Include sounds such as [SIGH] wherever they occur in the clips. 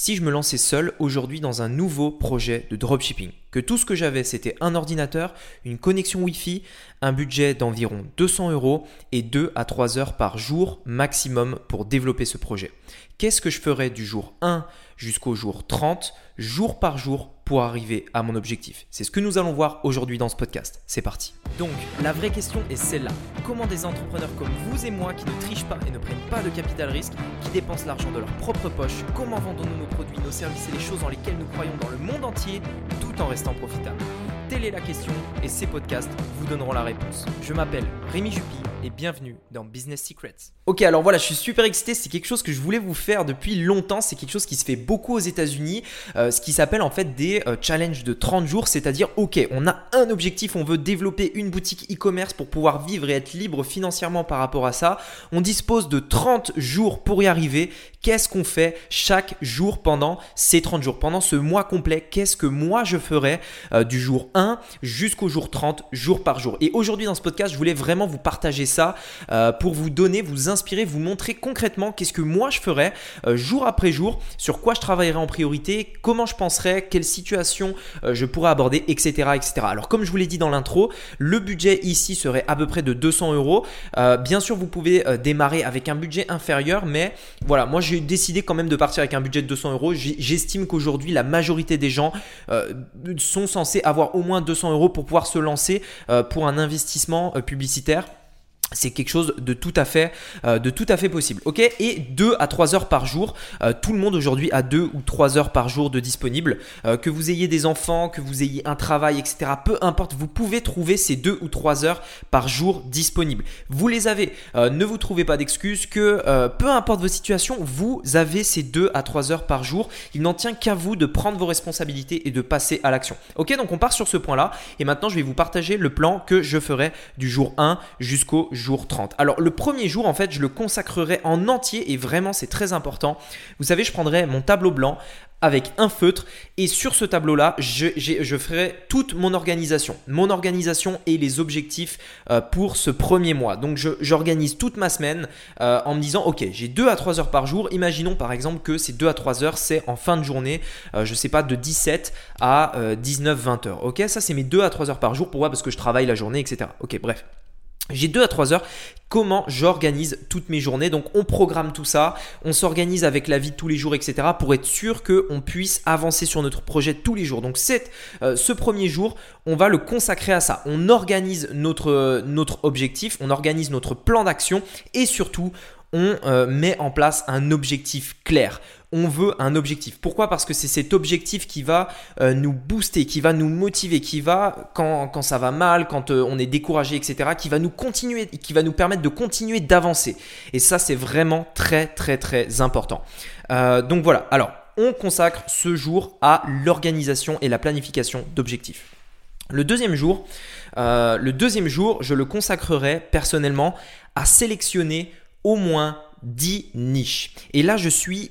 si je me lançais seul aujourd'hui dans un nouveau projet de dropshipping, que tout ce que j'avais c'était un ordinateur, une connexion Wi-Fi, un budget d'environ 200 euros et 2 à 3 heures par jour maximum pour développer ce projet. Qu'est-ce que je ferais du jour 1 jusqu'au jour 30, jour par jour, pour arriver à mon objectif C'est ce que nous allons voir aujourd'hui dans ce podcast. C'est parti. Donc, la vraie question est celle-là. Comment des entrepreneurs comme vous et moi qui ne trichent pas et ne prennent pas de capital risque, qui dépensent l'argent de leur propre poche, comment vendons-nous nos produits, nos services et les choses dans lesquelles nous croyons dans le monde entier tout en restant profitables? Telle est la question et ces podcasts vous donneront la réponse. Je m'appelle Rémi Jupy et bienvenue dans Business Secrets. Ok, alors voilà, je suis super excité. C'est quelque chose que je voulais vous faire depuis longtemps. C'est quelque chose qui se fait beaucoup aux États-Unis, euh, ce qui s'appelle en fait des euh, challenges de 30 jours. C'est-à-dire, ok, on a un objectif, on veut développer une boutique e-commerce pour pouvoir vivre et être libre financièrement par rapport à ça. On dispose de 30 jours pour y arriver. Qu'est-ce qu'on fait chaque jour pendant ces 30 jours? Pendant ce mois complet, qu'est-ce que moi je ferai euh, du jour 1 jusqu'au jour 30, jour par jour Et aujourd'hui dans ce podcast, je voulais vraiment vous partager ça euh, pour vous donner, vous inspirer, vous montrer concrètement qu'est-ce que moi je ferais euh, jour après jour, sur quoi je travaillerai en priorité, comment je penserais, quelle situation euh, je pourrais aborder, etc., etc. Alors comme je vous l'ai dit dans l'intro, le budget ici serait à peu près de 200 euros. bien sûr, vous pouvez démarrer avec un budget inférieur, mais voilà, moi j'ai décidé quand même de partir avec un budget de 200 euros. J'estime qu'aujourd'hui la majorité des gens sont censés avoir au moins 200 euros pour pouvoir se lancer pour un investissement publicitaire c'est quelque chose de tout à fait euh, possible ok? Et 2 à 3 heures par jour euh, tout le monde aujourd'hui a 2 ou 3 heures par jour de disponible. Euh, que vous ayez des enfants que vous ayez un travail etc peu importe vous pouvez trouver ces 2 ou 3 heures par jour disponibles. Vous les avez. Ne vous trouvez pas d'excuses que peu importe vos situations vous avez ces 2 à 3 heures par jour. Il n'en tient qu'à vous de prendre vos responsabilités et de passer à l'action. Ok? Donc on part sur ce point là et maintenant je vais vous partager le plan que je ferai du jour 1 jusqu'au jour 30. Alors le premier jour, en fait, je le consacrerai en entier et vraiment c'est très important. Vous savez, je prendrai mon tableau blanc avec un feutre et sur ce tableau là je, ferai toute mon organisation. Mon organisation et les objectifs euh, pour ce premier mois. Donc j'organise toute ma semaine euh, en me disant ok j'ai 2 à 3 heures par jour. Imaginons par exemple que ces 2 à 3 heures c'est en fin de journée euh, je sais pas de 17 à 19 20 heures. Ok ça c'est mes 2 à 3 heures par jour. Pourquoi? Parce que je travaille la journée etc ok bref j'ai 2 à 3 heures. Comment j'organise toutes mes journées? Donc on programme tout ça, on s'organise avec la vie de tous les jours, etc. pour être sûr qu'on puisse avancer sur notre projet tous les jours. Donc euh, ce premier jour, on va le consacrer à ça. On organise notre, notre objectif, on organise notre plan d'action et surtout on euh, met en place un objectif clair on veut un objectif. Pourquoi? Parce que c'est cet objectif qui va euh, nous booster, qui va nous motiver, qui va, quand, ça va mal, quand euh, on est découragé, etc., qui va nous continuer, qui va nous permettre de continuer d'avancer. Et ça, c'est vraiment très, très, très important. Euh, donc voilà, alors, on consacre ce jour à l'organisation et la planification d'objectifs. Le deuxième jour, le deuxième jour, je le consacrerai personnellement à sélectionner au moins 10 niches. Et là, je suis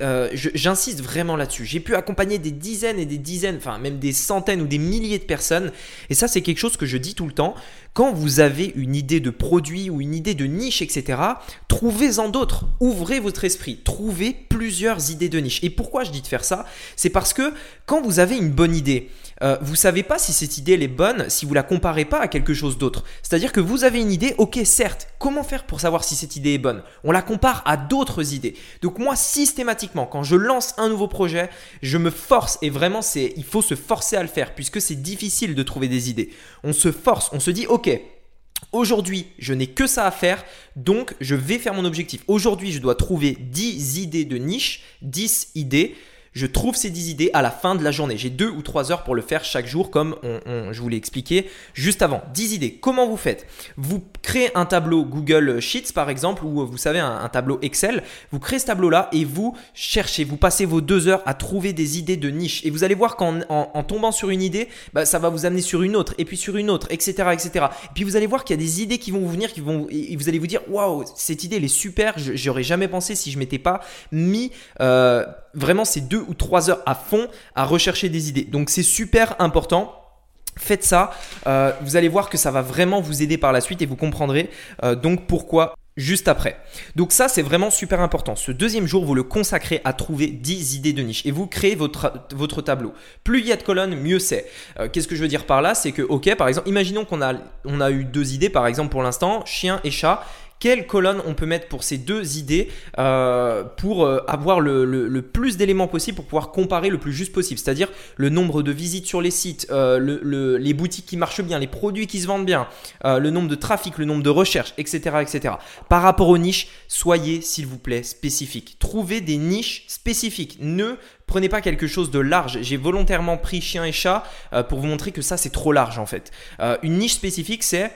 euh, j'insiste vraiment là-dessus. J'ai pu accompagner des dizaines et des dizaines, enfin même des centaines ou des milliers de personnes. Et ça, c'est quelque chose que je dis tout le temps. Quand vous avez une idée de produit ou une idée de niche, etc., trouvez-en d'autres. Ouvrez votre esprit. Trouvez plusieurs idées de niche. Et pourquoi je dis de faire ça? C'est parce que quand vous avez une bonne idée, euh, vous savez pas si cette idée est bonne si vous la comparez pas à quelque chose d'autre. C'est-à-dire que vous avez une idée, ok, certes, comment faire pour savoir si cette idée est bonne? On la compare à d'autres idées. Donc moi, systématiquement, quand je lance un nouveau projet, je me force et vraiment, c'est, il faut se forcer à le faire puisque c'est difficile de trouver des idées. On se force, on se dit, ok, Aujourd'hui, je n'ai que ça à faire, donc je vais faire mon objectif. Aujourd'hui, je dois trouver 10 idées de niche, 10 idées je trouve ces 10 idées à la fin de la journée. J'ai 2 ou 3 heures pour le faire chaque jour comme je vous l'ai expliqué juste avant. 10 idées. Comment vous faites? Vous créez un tableau Google Sheets par exemple ou vous savez un, tableau Excel. Vous créez ce tableau-là et vous cherchez, vous passez vos 2 heures à trouver des idées de niche. Et vous allez voir qu'en en, tombant sur une idée, bah, ça va vous amener sur une autre et puis sur une autre, etc. etc. Et puis vous allez voir qu'il y a des idées qui vont vous venir, qui vont, et vous allez vous dire, waouh, cette idée elle est super, j'aurais jamais pensé si je m'étais pas mis euh, vraiment ces deux ou trois heures à fond à rechercher des idées. Donc c'est super important. Faites ça, euh, vous allez voir que ça va vraiment vous aider par la suite et vous comprendrez euh, donc pourquoi juste après. Donc ça, c'est vraiment super important. Ce deuxième jour, vous le consacrez à trouver 10 idées de niche et vous créez votre, tableau. Plus il y a de colonnes, mieux c'est. Euh, qu'est-ce que je veux dire par là? C'est que, ok, par exemple, imaginons qu'on a, on a eu deux idées, par exemple, pour l'instant, chien et chat quelle colonne on peut mettre pour ces deux idées euh, pour euh, avoir le, plus d'éléments possible pour pouvoir comparer le plus juste possible. C'est-à-dire le nombre de visites sur les sites, euh, les boutiques qui marchent bien, les produits qui se vendent bien, le nombre de trafic, le nombre de recherches, etc., etc. Par rapport aux niches, soyez s'il vous plaît spécifique. Trouvez des niches spécifiques. Ne prenez pas quelque chose de large. J'ai volontairement pris chien et chat pour vous montrer que ça c'est trop large en fait. une niche spécifique c'est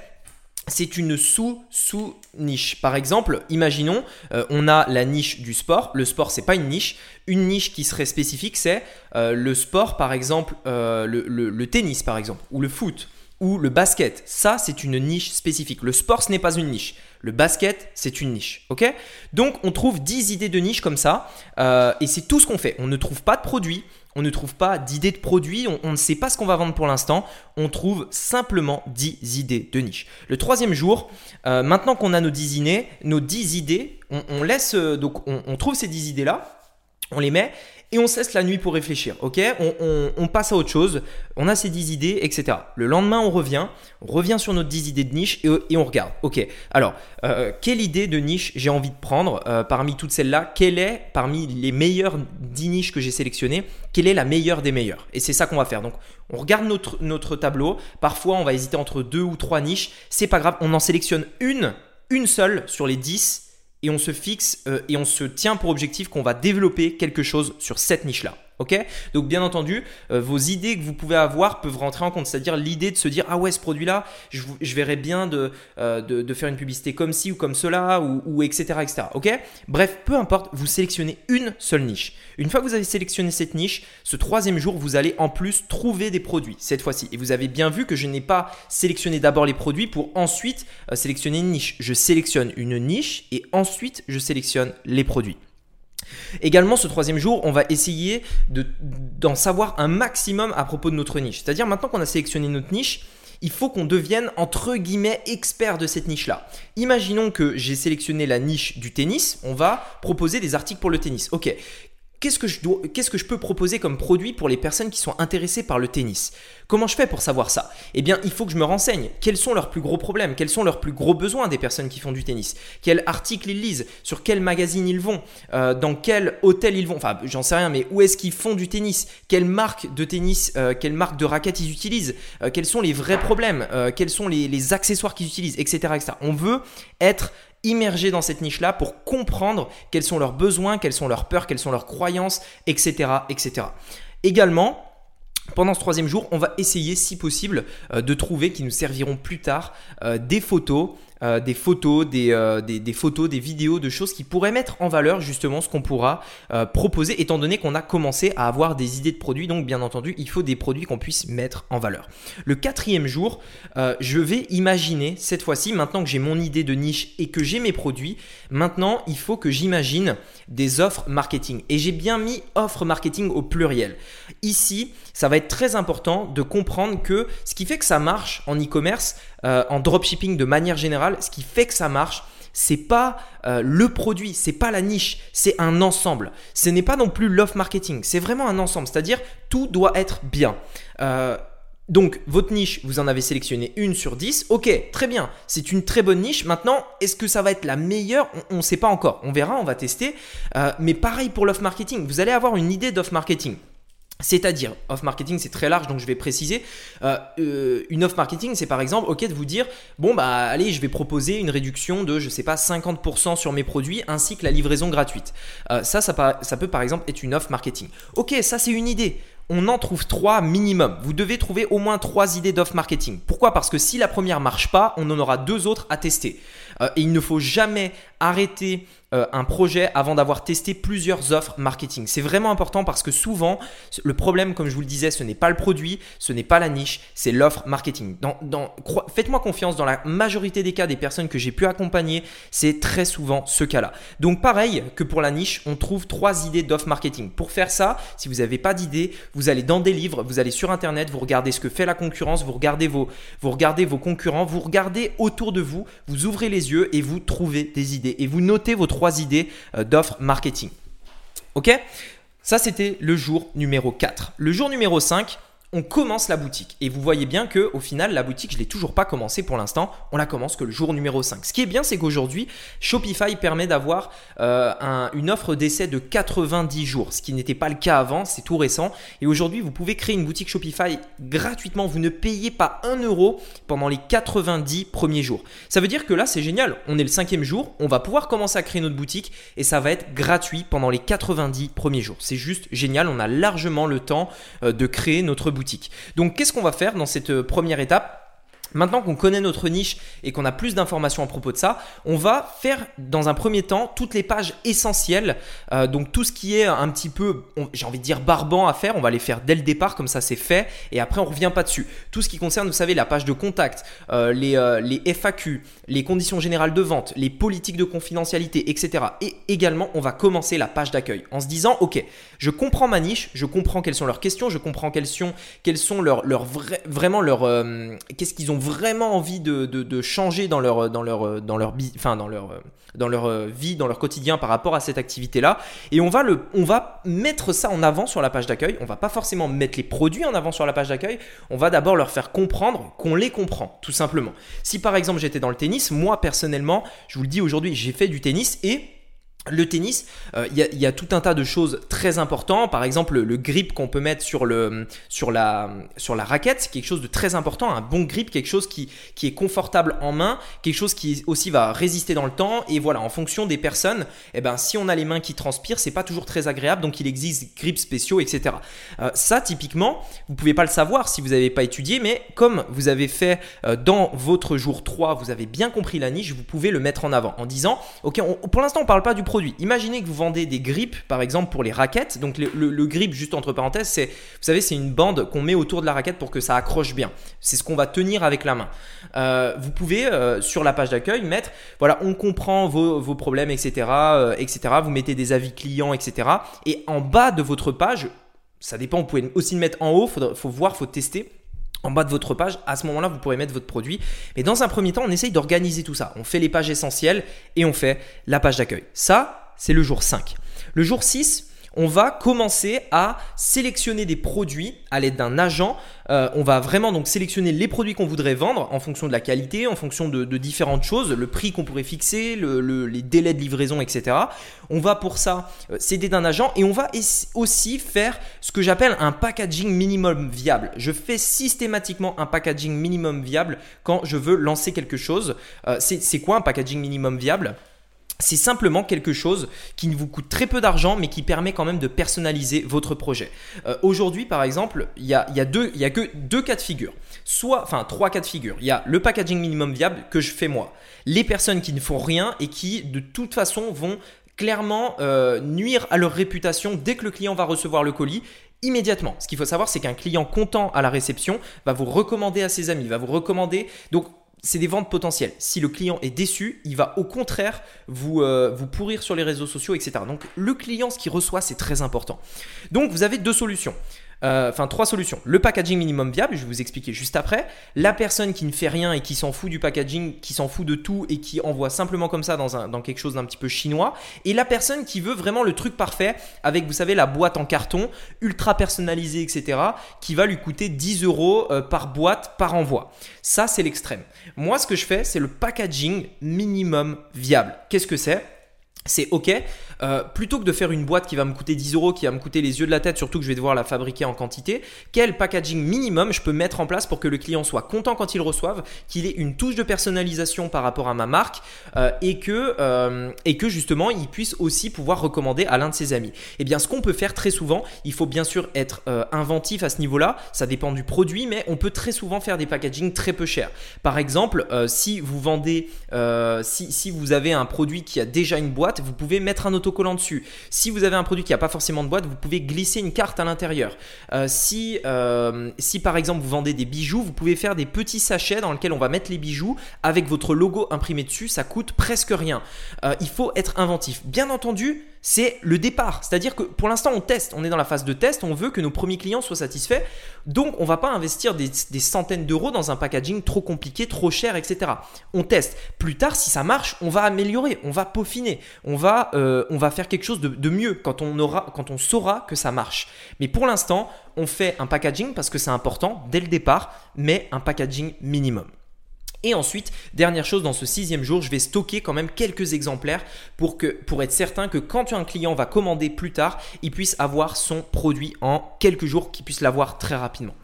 c'est une sous-sous-niche. Par exemple, imaginons, euh, on a la niche du sport. Le sport, c'est pas une niche. Une niche qui serait spécifique, c'est euh, le sport, par exemple, euh, le, tennis, par exemple, ou le foot, ou le basket. Ça, c'est une niche spécifique. Le sport, ce n'est pas une niche. Le basket, c'est une niche. Ok? Donc, on trouve 10 idées de niche comme ça. et c'est tout ce qu'on fait. On ne trouve pas de produits on ne trouve pas d'idées de produits, on, ne sait pas ce qu'on va vendre pour l'instant, on trouve simplement 10 idées de niche. Le troisième jour, euh, maintenant qu'on a nos 10 idées, nos 10 idées, on, laisse, euh, donc on, on trouve ces 10 idées-là, on les met et on cesse la nuit pour réfléchir. Ok? On, passe à autre chose, on a ces 10 idées, etc. Le lendemain, on revient, on revient sur notre 10 idées de niche et, on regarde. Ok, alors, euh, quelle idée de niche j'ai envie de prendre euh, parmi toutes celles-là? Quelle est, parmi les meilleures 10 niches que j'ai sélectionnées, quelle est la meilleure des meilleures? Et c'est ça qu'on va faire. Donc, on regarde notre, notre tableau. Parfois, on va hésiter entre deux ou trois niches. C'est pas grave, on en sélectionne une, une seule sur les 10 et on se fixe euh, et on se tient pour objectif qu'on va développer quelque chose sur cette niche-là. Ok Donc bien entendu, euh, vos idées que vous pouvez avoir peuvent rentrer en compte. C'est-à-dire l'idée de se dire ah ouais ce produit-là, je, verrais bien euh, de, faire une publicité comme ci ou comme cela ou, ou etc etc. Ok Bref, peu importe, vous sélectionnez une seule niche. Une fois que vous avez sélectionné cette niche, ce troisième jour, vous allez en plus trouver des produits cette fois-ci. Et vous avez bien vu que je n'ai pas sélectionné d'abord les produits pour ensuite euh, sélectionner une niche. Je sélectionne une niche et ensuite je sélectionne les produits. Également, ce troisième jour, on va essayer d'en savoir un maximum à propos de notre niche. C'est-à-dire maintenant qu'on a sélectionné notre niche, il faut qu'on devienne entre guillemets expert de cette niche-là. Imaginons que j'ai sélectionné la niche du tennis, on va proposer des articles pour le tennis. Ok, Qu'est-ce que, je dois, qu'est-ce que je peux proposer comme produit pour les personnes qui sont intéressées par le tennis? Comment je fais pour savoir ça? Eh bien, il faut que je me renseigne. Quels sont leurs plus gros problèmes? Quels sont leurs plus gros besoins des personnes qui font du tennis? Quels articles ils lisent? Sur quel magazine ils vont? Euh, Dans quel hôtel ils vont? Enfin, j'en sais rien, mais où est-ce qu'ils font du tennis? Quelle marque de tennis euh, Quelle marque de raquettes ils utilisent? Euh, Quels sont les vrais problèmes? Quels sont les, les accessoires qu'ils utilisent? Etc., etc. On veut être immerger dans cette niche-là pour comprendre quels sont leurs besoins, quelles sont leurs peurs, quelles sont leurs croyances, etc. etc. Également, pendant ce troisième jour, on va essayer, si possible, euh, de trouver, qui nous serviront plus tard, euh, des photos euh, des photos, euh, des, photos, des vidéos, de choses qui pourraient mettre en valeur justement ce qu'on pourra euh, proposer, étant donné qu'on a commencé à avoir des idées de produits. Donc bien entendu, il faut des produits qu'on puisse mettre en valeur. Le quatrième jour, je vais imaginer cette fois-ci, maintenant que j'ai mon idée de niche et que j'ai mes produits, maintenant il faut que j'imagine des offres marketing. Et j'ai bien mis offres marketing au pluriel. Ici, ça va être très important de comprendre que ce qui fait que ça marche en e-commerce, euh, en dropshipping de manière générale, ce qui fait que ça marche, c'est pas euh, le produit, c'est pas la niche, c'est un ensemble. Ce n'est pas non plus l'off marketing, c'est vraiment un ensemble, c'est-à-dire tout doit être bien. Euh, donc, votre niche, vous en avez sélectionné une sur 10. Ok, très bien, c'est une très bonne niche. Maintenant, est-ce que ça va être la meilleure? On ne sait pas encore. On verra, on va tester. mais pareil pour l'off marketing. Vous allez avoir une idée d'off marketing. C'est-à-dire, off marketing, c'est très large, donc je vais préciser. Euh, euh, une off marketing, c'est par exemple, ok, de vous dire, bon bah allez, je vais proposer une réduction de, je sais pas, 50% sur mes produits, ainsi que la livraison gratuite. Euh, ça, ça, ça peut par exemple être une off marketing. Ok, ça c'est une idée on en trouve trois minimum. Vous devez trouver au moins trois idées d'off marketing. Pourquoi? Parce que si la première marche pas, on en aura deux autres à tester. et il ne faut jamais arrêter euh, un projet avant d'avoir testé plusieurs offres marketing. C'est vraiment important parce que souvent, le problème, comme je vous le disais, ce n'est pas le produit, ce n'est pas la niche, c'est l'offre marketing. Dans, Faites-moi confiance, dans la majorité des cas des personnes que j'ai pu accompagner, c'est très souvent ce cas-là. Donc pareil que pour la niche, on trouve trois idées d'offre marketing. Pour faire ça, si vous n'avez pas d'idée, vous allez dans des livres, vous allez sur Internet, vous regardez ce que fait la concurrence, vous regardez vos, vous regardez vos concurrents, vous regardez autour de vous, vous ouvrez les yeux et vous trouvez des idées. Et vous notez vos trois idées euh, d'offres marketing. Ok? Ça, c'était le jour numéro 4. Le jour numéro 5, on commence la boutique. Et vous voyez bien que au final, la boutique, je ne l'ai toujours pas commencé pour l'instant. On la commence que le jour numéro 5. Ce qui est bien, c'est qu'aujourd'hui, Shopify permet d'avoir euh, une offre d'essai de 90 jours, ce qui n'était pas le cas avant, c'est tout récent. Et aujourd'hui, vous pouvez créer une boutique Shopify gratuitement. Vous ne payez pas un euro pendant les 90 premiers jours. Ça veut dire que là, c'est génial. On est le cinquième jour, on va pouvoir commencer à créer notre boutique et ça va être gratuit pendant les 90 premiers jours. C'est juste génial. On a largement le temps euh, de créer notre boutique. Donc qu'est-ce qu'on va faire dans cette euh, première étape? Maintenant qu'on connaît notre niche et qu'on a plus d'informations à propos de ça, on va faire dans un premier temps toutes les pages essentielles. Euh, donc tout ce qui est un petit peu, j'ai envie de dire barbant à faire, on va les faire dès le départ, comme ça c'est fait, et après on revient pas dessus. Tout ce qui concerne, vous savez, la page de contact, euh, les, euh, les FAQ, les conditions générales de vente, les politiques de confidentialité, etc. Et également, on va commencer la page d'accueil en se disant, ok, je comprends ma niche, je comprends quelles sont leurs questions, je comprends quelles sont, quelles sont leurs, leurs vraiment leurs, qu'est-ce qu'ils ont vraiment envie de, changer dans leur, vie, dans leur quotidien par rapport à cette activité-là. Et on va, on va mettre ça en avant sur la page d'accueil. On va pas forcément mettre les produits en avant sur la page d'accueil. On va d'abord leur faire comprendre qu'on les comprend, tout simplement. Si par exemple j'étais dans le tennis, moi personnellement, je vous le dis aujourd'hui, j'ai fait du tennis et le tennis, euh, il y, a tout un tas de choses très importantes. Par exemple, le, grip qu'on peut mettre sur, la, raquette, c'est quelque chose de très important. Un bon grip, quelque chose qui, est confortable en main, quelque chose qui aussi va résister dans le temps. Et voilà, en fonction des personnes, eh ben, si on a les mains qui transpirent, c'est pas toujours très agréable. Donc, il existe grips spéciaux, etc. Euh, ça, typiquement, vous pouvez pas le savoir si vous n'avez pas étudié, mais comme vous avez fait euh, dans votre jour 3, vous avez bien compris la niche, vous pouvez le mettre en avant en disant, ok, pour l'instant, on parle pas du produit Imaginez que vous vendez des grips, par exemple, pour les raquettes. Donc le, grip, juste entre parenthèses, c'est, vous savez, c'est une bande qu'on met autour de la raquette pour que ça accroche bien. C'est ce qu'on va tenir avec la main. Euh, vous pouvez euh, sur la page d'accueil mettre, voilà, on comprend vos, problèmes, etc., euh, etc. Vous mettez des avis clients, etc. Et en bas de votre page, ça dépend. Vous pouvez aussi le mettre en haut. Il faut voir, faut tester en bas de votre page, à ce moment-là, vous pourrez mettre votre produit. Mais dans un premier temps, on essaye d'organiser tout ça. On fait les pages essentielles et on fait la page d'accueil. Ça, c'est le jour 5. Le jour 6, on va commencer à sélectionner des produits à l'aide d'un agent. Euh, on va vraiment donc sélectionner les produits qu'on voudrait vendre en fonction de la qualité, en fonction de, différentes choses, le prix qu'on pourrait fixer, les délais de livraison, etc. On va pour ça euh, s'aider d'un agent et on va aussi faire ce que j'appelle un packaging minimum viable. Je fais systématiquement un packaging minimum viable quand je veux lancer quelque chose. Euh, c'est quoi un packaging minimum viable? C'est simplement quelque chose qui ne vous coûte très peu d'argent, mais qui permet quand même de personnaliser votre projet. Euh, aujourd'hui, par exemple, il y a, y a que deux cas de figure. Soit, enfin, trois cas de figure. Il y a le packaging minimum viable que je fais moi. Les personnes qui ne font rien et qui, de toute façon, vont clairement euh, nuire à leur réputation dès que le client va recevoir le colis immédiatement. Ce qu'il faut savoir, c'est qu'un client content à la réception va vous recommander à ses amis, va vous recommander. Donc, c'est des ventes potentielles. Si le client est déçu, il va au contraire vous, euh, pourrir sur les réseaux sociaux, etc. Donc le client, ce qu'il reçoit, c'est très important. Donc vous avez deux solutions. Euh, enfin trois solutions. Le packaging minimum viable, je vais vous expliquer juste après. La personne qui ne fait rien et qui s'en fout du packaging, qui s'en fout de tout et qui envoie simplement comme ça dans, dans quelque chose d'un petit peu chinois. Et la personne qui veut vraiment le truc parfait avec, vous savez, la boîte en carton, ultra personnalisée, etc., qui va lui coûter 10 euros euh, par boîte, par envoi. Ça, c'est l'extrême. Moi, ce que je fais, c'est le packaging minimum viable. Qu'est-ce que c'est? C'est ok. Euh, plutôt que de faire une boîte qui va me coûter 10 euros, qui va me coûter les yeux de la tête, surtout que je vais devoir la fabriquer en quantité, quel packaging minimum je peux mettre en place pour que le client soit content quand il reçoive, qu'il ait une touche de personnalisation par rapport à ma marque euh, et, que, euh, et que justement il puisse aussi pouvoir recommander à l'un de ses amis. Et eh bien ce qu'on peut faire très souvent, il faut bien sûr être inventif à ce niveau-là, ça dépend du produit, mais on peut très souvent faire des packagings très peu chers. Par exemple, si vous vendez, si vous avez un produit qui a déjà une boîte, vous pouvez mettre un autocollant dessus. Si vous avez un produit qui n'a pas forcément de boîte, vous pouvez glisser une carte à l'intérieur. Euh, si, euh, si par exemple vous vendez des bijoux, vous pouvez faire des petits sachets dans lesquels on va mettre les bijoux avec votre logo imprimé dessus. Ça coûte presque rien. Euh, il faut être inventif. Bien entendu, c'est le départ. C'est-à-dire que pour l'instant, on teste. On est dans la phase de test. On veut que nos premiers clients soient satisfaits. Donc, on ne va pas investir des, centaines d'euros dans un packaging trop compliqué, trop cher, etc. On teste. Plus tard, si ça marche, on va améliorer, on va peaufiner, on va, euh, faire quelque chose de, mieux quand on saura que ça marche. Mais pour l'instant, on fait un packaging parce que c'est important dès le départ, mais un packaging minimum. Et ensuite, dernière chose, dans ce sixième jour, je vais stocker quand même quelques exemplaires pour, être certain que quand un client va commander plus tard, il puisse avoir son produit en quelques jours, qu'il puisse l'avoir très rapidement.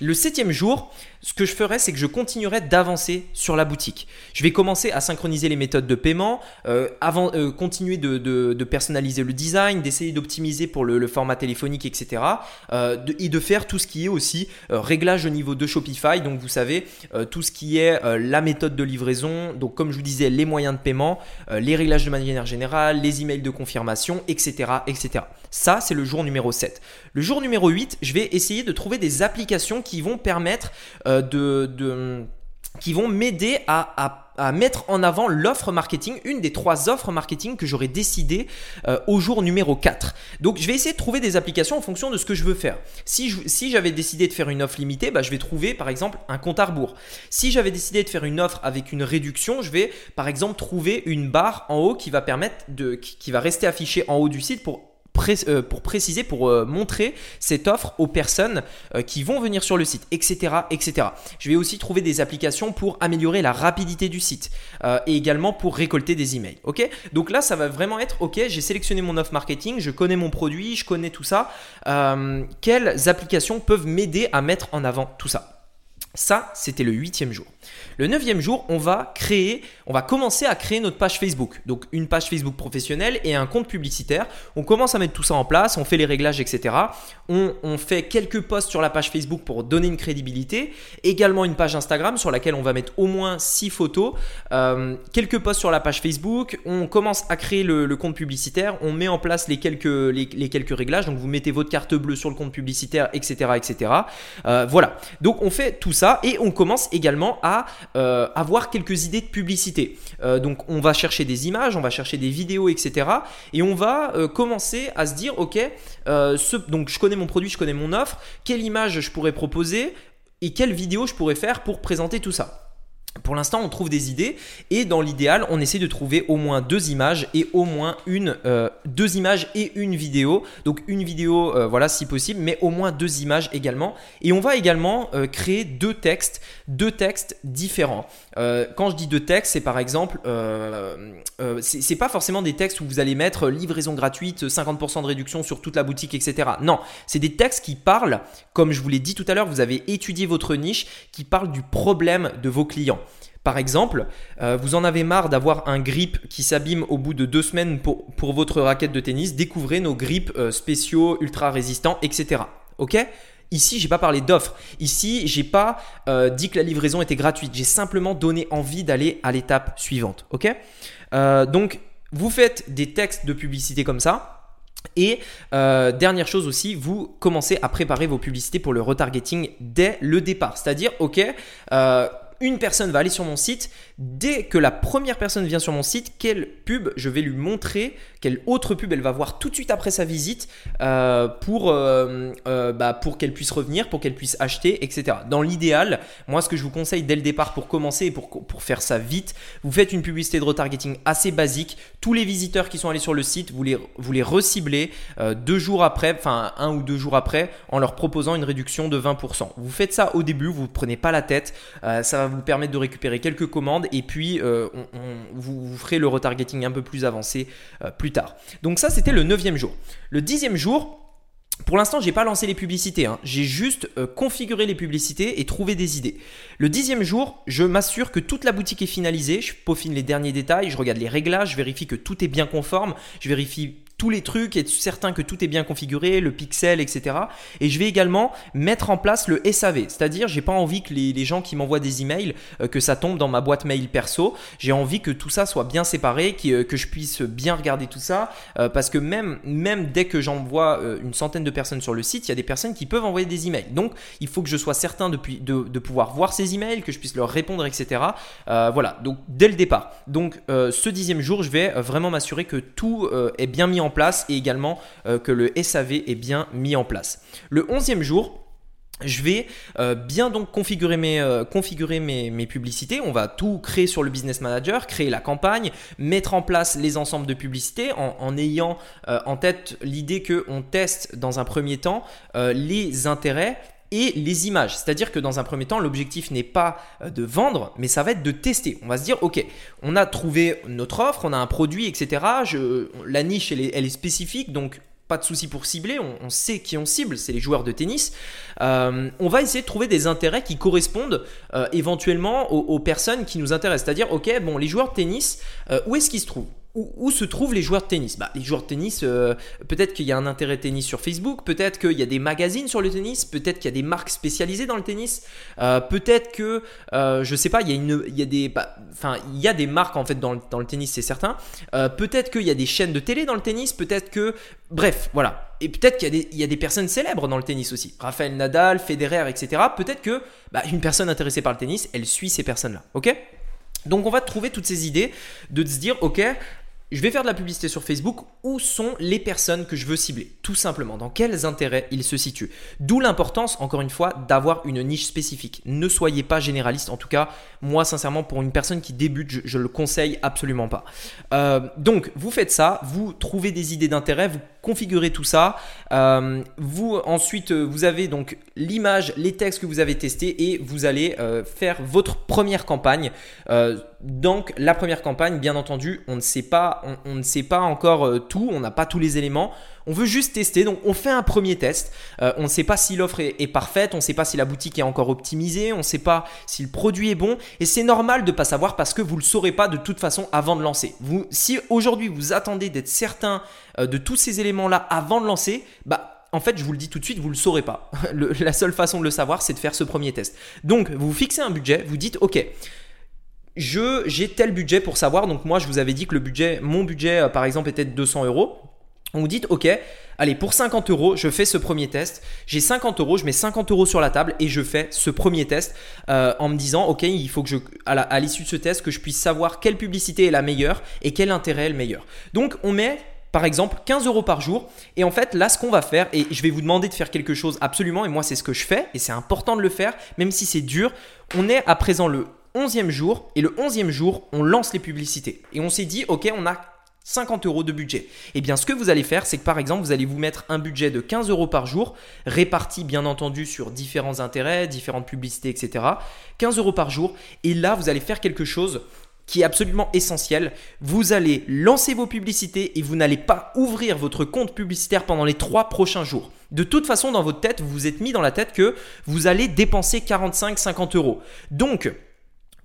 Le septième jour, ce que je ferai, c'est que je continuerai d'avancer sur la boutique. Je vais commencer à synchroniser les méthodes de paiement, euh, avant, euh, continuer de, personnaliser le design, d'essayer d'optimiser pour le, format téléphonique, etc. Euh, et de faire tout ce qui est aussi réglage au niveau de Shopify. Donc vous savez, tout ce qui est la méthode de livraison, donc comme je vous disais, les moyens de paiement, les réglages de manière générale, les emails de confirmation, etc. etc. Ça, c'est le jour numéro 7. Le jour numéro 8, je vais essayer de trouver des applications qui vont permettre euh, de, qui vont m'aider à, mettre en avant l'offre marketing, une des trois offres marketing que j'aurais décidé euh, au jour numéro 4. Donc je vais essayer de trouver des applications en fonction de ce que je veux faire. Si, si j'avais décidé de faire une offre limitée, bah, je vais trouver par exemple un compte à rebours. Si j'avais décidé de faire une offre avec une réduction, je vais par exemple trouver une barre en haut qui va permettre de, qui va rester affichée en haut du site pour euh, pour préciser, pour euh, montrer cette offre aux personnes euh, qui vont venir sur le site, etc., etc. Je vais aussi trouver des applications pour améliorer la rapidité du site et également pour récolter des emails. Ok? Donc là, ça va vraiment être ok. J'ai sélectionné mon offre marketing, je connais mon produit, je connais tout ça. quelles applications peuvent m'aider à mettre en avant tout ça? Ça, c'était le huitième jour. Le neuvième jour, on va créer, on va commencer à créer notre page Facebook. Donc une page Facebook professionnelle et un compte publicitaire. On commence à mettre tout ça en place, on fait les réglages, etc. On, fait quelques posts sur la page Facebook pour donner une crédibilité. Également une page Instagram sur laquelle on va mettre au moins 6 photos. Euh, quelques posts sur la page Facebook. On commence à créer le, compte publicitaire. On met en place les quelques, réglages. Donc vous mettez votre carte bleue sur le compte publicitaire, etc. etc. Euh, voilà. Donc on fait tout ça et on commence également à euh, avoir quelques idées de publicité. Euh, donc on va chercher des images, on va chercher des vidéos, etc. Et on va euh, commencer à se dire, ok, donc je connais mon produit, je connais mon offre, quelle image je pourrais proposer et quelle vidéo je pourrais faire pour présenter tout ça. Pour l'instant, on trouve des idées et dans l'idéal, on essaie de trouver au moins deux images et au moins une, euh, deux images et une vidéo. Donc une vidéo, euh, voilà, si possible, mais au moins deux images également. Et on va également euh, créer deux textes, deux textes différents. quand je dis deux textes, c'est par exemple, c'est pas forcément des textes où vous allez mettre livraison gratuite, 50% de réduction sur toute la boutique, etc. Non, c'est des textes qui parlent, comme je vous l'ai dit tout à l'heure, vous avez étudié votre niche, qui parlent du problème de vos clients. Par exemple, euh, vous en avez marre d'avoir un grip qui s'abîme au bout de deux semaines pour, votre raquette de tennis. Découvrez nos grips euh, spéciaux, ultra résistants, etc. Ok? Ici, j'ai pas parlé d'offres. Ici, j'ai pas euh, dit que la livraison était gratuite. J'ai simplement donné envie d'aller à l'étape suivante. Ok? Donc, vous faites des textes de publicité comme ça. Et dernière chose aussi, vous commencez à préparer vos publicités pour le retargeting dès le départ. C'est-à-dire, ok, une personne va aller sur mon site, dès que la première personne vient sur mon site, quelle pub je vais lui montrer, quelle autre pub elle va voir tout de suite après sa visite euh, pour, euh, euh, bah, pour qu'elle puisse revenir, pour qu'elle puisse acheter, etc. Dans l'idéal, moi ce que je vous conseille dès le départ pour commencer et pour, pour faire ça vite, vous faites une publicité de retargeting assez basique. Tous les visiteurs qui sont allés sur le site, vous les, vous les reciblez deux jours après, enfin un ou deux jours après, en leur proposant une réduction de 20%. Vous faites ça au début, vous ne prenez pas la tête, ça va vous permettre de récupérer quelques commandes et puis vous, vous, ferez le retargeting un peu plus avancé plus tard. Donc ça, c'était le neuvième jour. Le dixième jour, pour l'instant, j'ai pas lancé les publicités. Hein. J'ai juste euh, configuré les publicités et trouvé des idées. Le dixième jour, je m'assure que toute la boutique est finalisée. Je peaufine les derniers détails, je regarde les réglages, je vérifie que tout est bien conforme, je vérifie tous les trucs, être certain que tout est bien configuré, le pixel, etc. Et je vais également mettre en place le SAV, c'est-à-dire j'ai pas envie que les, gens qui m'envoient des emails, euh, que ça tombe dans ma boîte mail perso. J'ai envie que tout ça soit bien séparé, euh, que je puisse bien regarder tout ça, euh, parce que même, même dès que j'envoie une centaine de personnes sur le site, il y a des personnes qui peuvent envoyer des emails. Donc il faut que je sois certain de, de, pouvoir voir ces emails, que je puisse leur répondre, etc. voilà, donc dès le départ. Donc ce dixième jour, je vais vraiment m'assurer que tout est bien mis en place et également euh, que le SAV est bien mis en place. Le onzième jour, je vais euh, bien donc configurer, mes, euh, configurer mes, publicités. On va tout créer sur le Business Manager, créer la campagne, mettre en place les ensembles de publicités en, en ayant en tête l'idée qu'on teste dans un premier temps les intérêts et les images. C'est-à-dire que dans un premier temps, l'objectif n'est pas euh, de vendre, mais ça va être de tester. On va se dire, ok, on a trouvé notre offre, on a un produit, etc. La niche, elle est, elle est spécifique, donc pas de souci pour cibler, on, sait qui on cible, c'est les joueurs de tennis. Euh, on va essayer de trouver des intérêts qui correspondent euh, éventuellement aux, personnes qui nous intéressent. C'est-à-dire, ok, bon, les joueurs de tennis, où est-ce qu'ils se trouvent? Où, se trouvent les joueurs de tennis bah, Les joueurs de tennis, euh, peut-être qu'il y a un intérêt tennis sur Facebook, peut-être qu'il y a des magazines sur le tennis, peut-être qu'il y a des marques spécialisées dans le tennis, euh, peut-être que, euh, je sais pas, il y a, une, des, bah, enfin, il y a des marques en fait dans le, tennis, c'est certain. peut-être qu'il y a des chaînes de télé dans le tennis, peut-être que, bref, voilà. Et peut-être qu'il y, a des, il y a des personnes célèbres dans le tennis aussi. Raphaël Nadal, Federer, etc. Peut-être que bah, une personne intéressée par le tennis, elle suit ces personnes-là. Ok? Donc on va trouver toutes ces idées de se dire ok je vais faire de la publicité sur Facebook. Où sont les personnes que je veux cibler? Tout simplement, dans quels intérêts ils se situent? D'où l'importance, encore une fois, d'avoir une niche spécifique. Ne soyez pas généraliste. En tout cas, moi, sincèrement, pour une personne qui débute, je, le conseille absolument pas. Euh, donc, vous faites ça, vous trouvez des idées d'intérêt, vous configurez tout ça. Euh, vous ensuite, vous avez donc l'image, les textes que vous avez testés et vous allez euh, faire votre première campagne. donc, la première campagne, bien entendu, on ne sait pas on, ne sait pas encore euh, tout, on n'a pas tous les éléments. On veut juste tester, donc on fait un premier test. Euh, on ne sait pas si l'offre est, parfaite, on ne sait pas si la boutique est encore optimisée, on ne sait pas si le produit est bon. Et c'est normal de ne pas savoir parce que vous ne le saurez pas de toute façon avant de lancer. Si aujourd'hui vous attendez d'être certain euh, de tous ces éléments-là avant de lancer, bah en fait, je vous le dis tout de suite, vous ne le saurez pas. [LAUGHS] la seule façon de le savoir, c'est de faire ce premier test. Donc, vous fixez un budget, vous dites, OK, je j'ai tel budget pour savoir. Donc moi, je vous avais dit que le budget, mon budget euh, par exemple était de 200 euros. On vous dit, ok, allez, pour 50 euros, je fais ce premier test. J'ai 50 euros, je mets 50 euros sur la table et je fais ce premier test euh, en me disant, ok, il faut que je, à l'issue de ce test, que je puisse savoir quelle publicité est la meilleure et quel intérêt est le meilleur. Donc, on met par exemple 15 euros par jour. Et en fait, là, ce qu'on va faire, et je vais vous demander de faire quelque chose absolument, et moi, c'est ce que je fais, et c'est important de le faire, même si c'est dur. On est à présent le 11e jour, et le 11e jour, on lance les publicités. Et on s'est dit, ok, on a 50 euros de budget. Et eh bien, ce que vous allez faire, c'est que par exemple, vous allez vous mettre un budget de 15 euros par jour, réparti bien entendu sur différents intérêts, différentes publicités, etc. 15 euros par jour. Et là, vous allez faire quelque chose qui est absolument essentiel. Vous allez lancer vos publicités et vous n'allez pas ouvrir votre compte publicitaire pendant les trois prochains jours. De toute façon, dans votre tête, vous vous êtes mis dans la tête que vous allez dépenser 45-50 euros. Donc,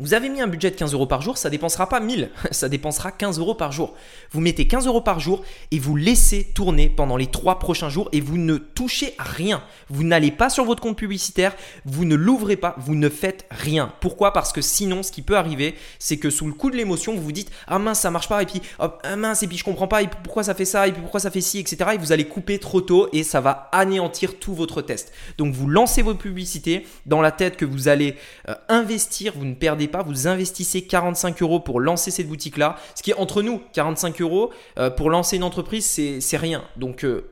vous avez mis un budget de 15 euros par jour, ça dépensera pas 1000, [LAUGHS] ça dépensera 15 euros par jour. Vous mettez 15 euros par jour et vous laissez tourner pendant les trois prochains jours et vous ne touchez à rien. Vous n'allez pas sur votre compte publicitaire, vous ne l'ouvrez pas, vous ne faites rien. Pourquoi? Parce que sinon, ce qui peut arriver, c'est que sous le coup de l'émotion, vous vous dites ah mince ça marche pas et puis ah mince et puis je comprends pas et puis pourquoi ça fait ça et puis pourquoi ça fait ci etc. Et vous allez couper trop tôt et ça va anéantir tout votre test. Donc vous lancez vos publicités dans la tête que vous allez euh, investir, vous ne perdez vous investissez 45 euros pour lancer cette boutique-là. Ce qui est entre nous, 45 euros euh, pour lancer une entreprise, c'est rien. Donc euh,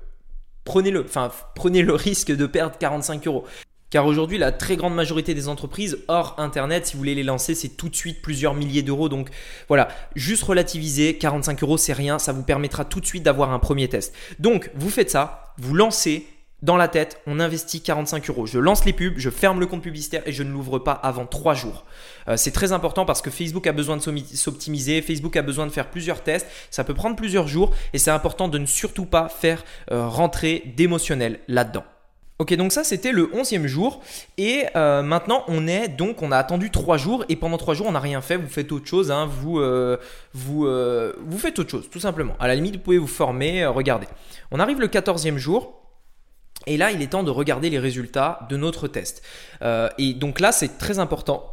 prenez-le, enfin prenez le risque de perdre 45 euros. Car aujourd'hui, la très grande majorité des entreprises hors Internet, si vous voulez les lancer, c'est tout de suite plusieurs milliers d'euros. Donc voilà, juste relativiser, 45 euros, c'est rien, ça vous permettra tout de suite d'avoir un premier test. Donc vous faites ça, vous lancez, dans la tête, on investit 45 euros. Je lance les pubs, je ferme le compte publicitaire et je ne l'ouvre pas avant 3 jours. Euh, c'est très important parce que Facebook a besoin de s'optimiser, Facebook a besoin de faire plusieurs tests, ça peut prendre plusieurs jours et c'est important de ne surtout pas faire euh, rentrer d'émotionnel là-dedans. Ok, donc ça c'était le 11e jour. Et euh, maintenant on est donc, on a attendu 3 jours et pendant 3 jours on n'a rien fait. Vous faites autre chose, hein, vous, vous, vous faites autre chose tout simplement. À la limite, vous pouvez vous former, regardez. On arrive le 14e jour. Et là, il est temps de regarder les résultats de notre test. Euh, et donc là, c'est très important.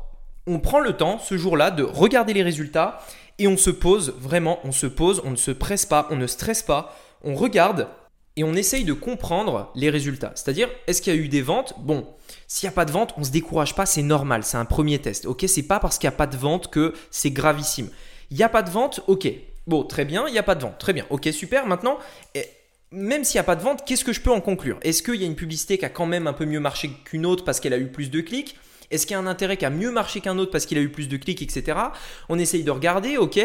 On prend le temps ce jour-là de regarder les résultats et on se pose vraiment, on se pose, on ne se presse pas, on ne stresse pas, on regarde et on essaye de comprendre les résultats. C'est-à-dire, est-ce qu'il y a eu des ventes? Bon, s'il n'y a pas de vente, on ne se décourage pas, c'est normal, c'est un premier test. Ok, c'est pas parce qu'il n'y a pas de vente que c'est gravissime. Il n'y a pas de vente, ok. Bon, très bien, il n'y a pas de vente, très bien. Ok, super. Maintenant, même s'il n'y a pas de vente, qu'est-ce que je peux en conclure? Est-ce qu'il y a une publicité qui a quand même un peu mieux marché qu'une autre parce qu'elle a eu plus de clics? Est-ce qu'il y a un intérêt qui a mieux marché qu'un autre parce qu'il a eu plus de clics, etc. On essaye de regarder, ok,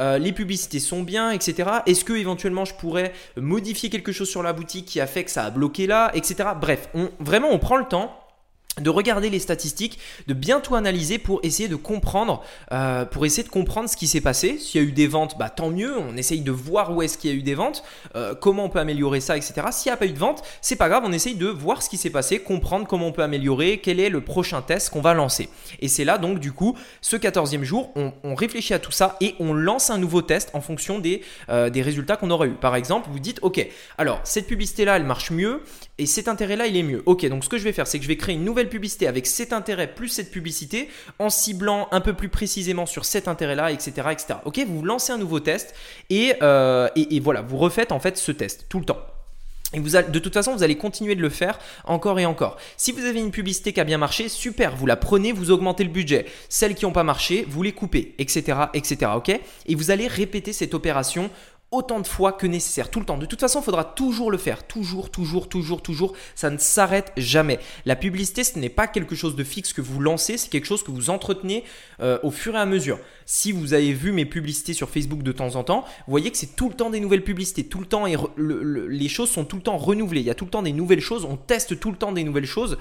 euh, les publicités sont bien, etc. Est-ce que éventuellement je pourrais modifier quelque chose sur la boutique qui a fait que ça a bloqué là, etc. Bref, vraiment on prend le temps de regarder les statistiques, de bien tout analyser pour essayer de comprendre, euh, pour essayer de comprendre ce qui s'est passé. S'il y a eu des ventes, bah tant mieux. On essaye de voir où est-ce qu'il y a eu des ventes, euh, comment on peut améliorer ça, etc. S'il n'y a pas eu de vente, c'est pas grave. On essaye de voir ce qui s'est passé, comprendre comment on peut améliorer, quel est le prochain test qu'on va lancer. Et c'est là donc du coup, ce 14e jour, on, réfléchit à tout ça et on lance un nouveau test en fonction des, euh, des résultats qu'on aura eu. Par exemple, vous dites, ok, alors cette publicité là, elle marche mieux et cet intérêt là, il est mieux. Ok, donc ce que je vais faire, c'est que je vais créer une nouvelle publicité avec cet intérêt plus cette publicité en ciblant un peu plus précisément sur cet intérêt-là, etc., etc. Ok, vous lancez un nouveau test euh, et, et, voilà, vous refaites en fait ce test tout le temps. Et vous de toute façon, vous allez continuer de le faire encore et encore. Si vous avez une publicité qui a bien marché, super, vous la prenez, vous augmentez le budget. Celles qui n'ont pas marché, vous les coupez, etc., etc. Ok? Et vous allez répéter cette opération autant de fois que nécessaire, tout le temps. De toute façon, il faudra toujours le faire, toujours, toujours, toujours, toujours. Ça ne s'arrête jamais. La publicité, ce n'est pas quelque chose de fixe que vous lancez, c'est quelque chose que vous entretenez euh, au fur et à mesure. Si vous avez vu mes publicités sur Facebook de temps en temps, vous voyez que c'est tout le temps des nouvelles publicités, tout le temps, et les choses sont tout le temps renouvelées. Il y a tout le temps des nouvelles choses, on teste tout le temps des nouvelles choses.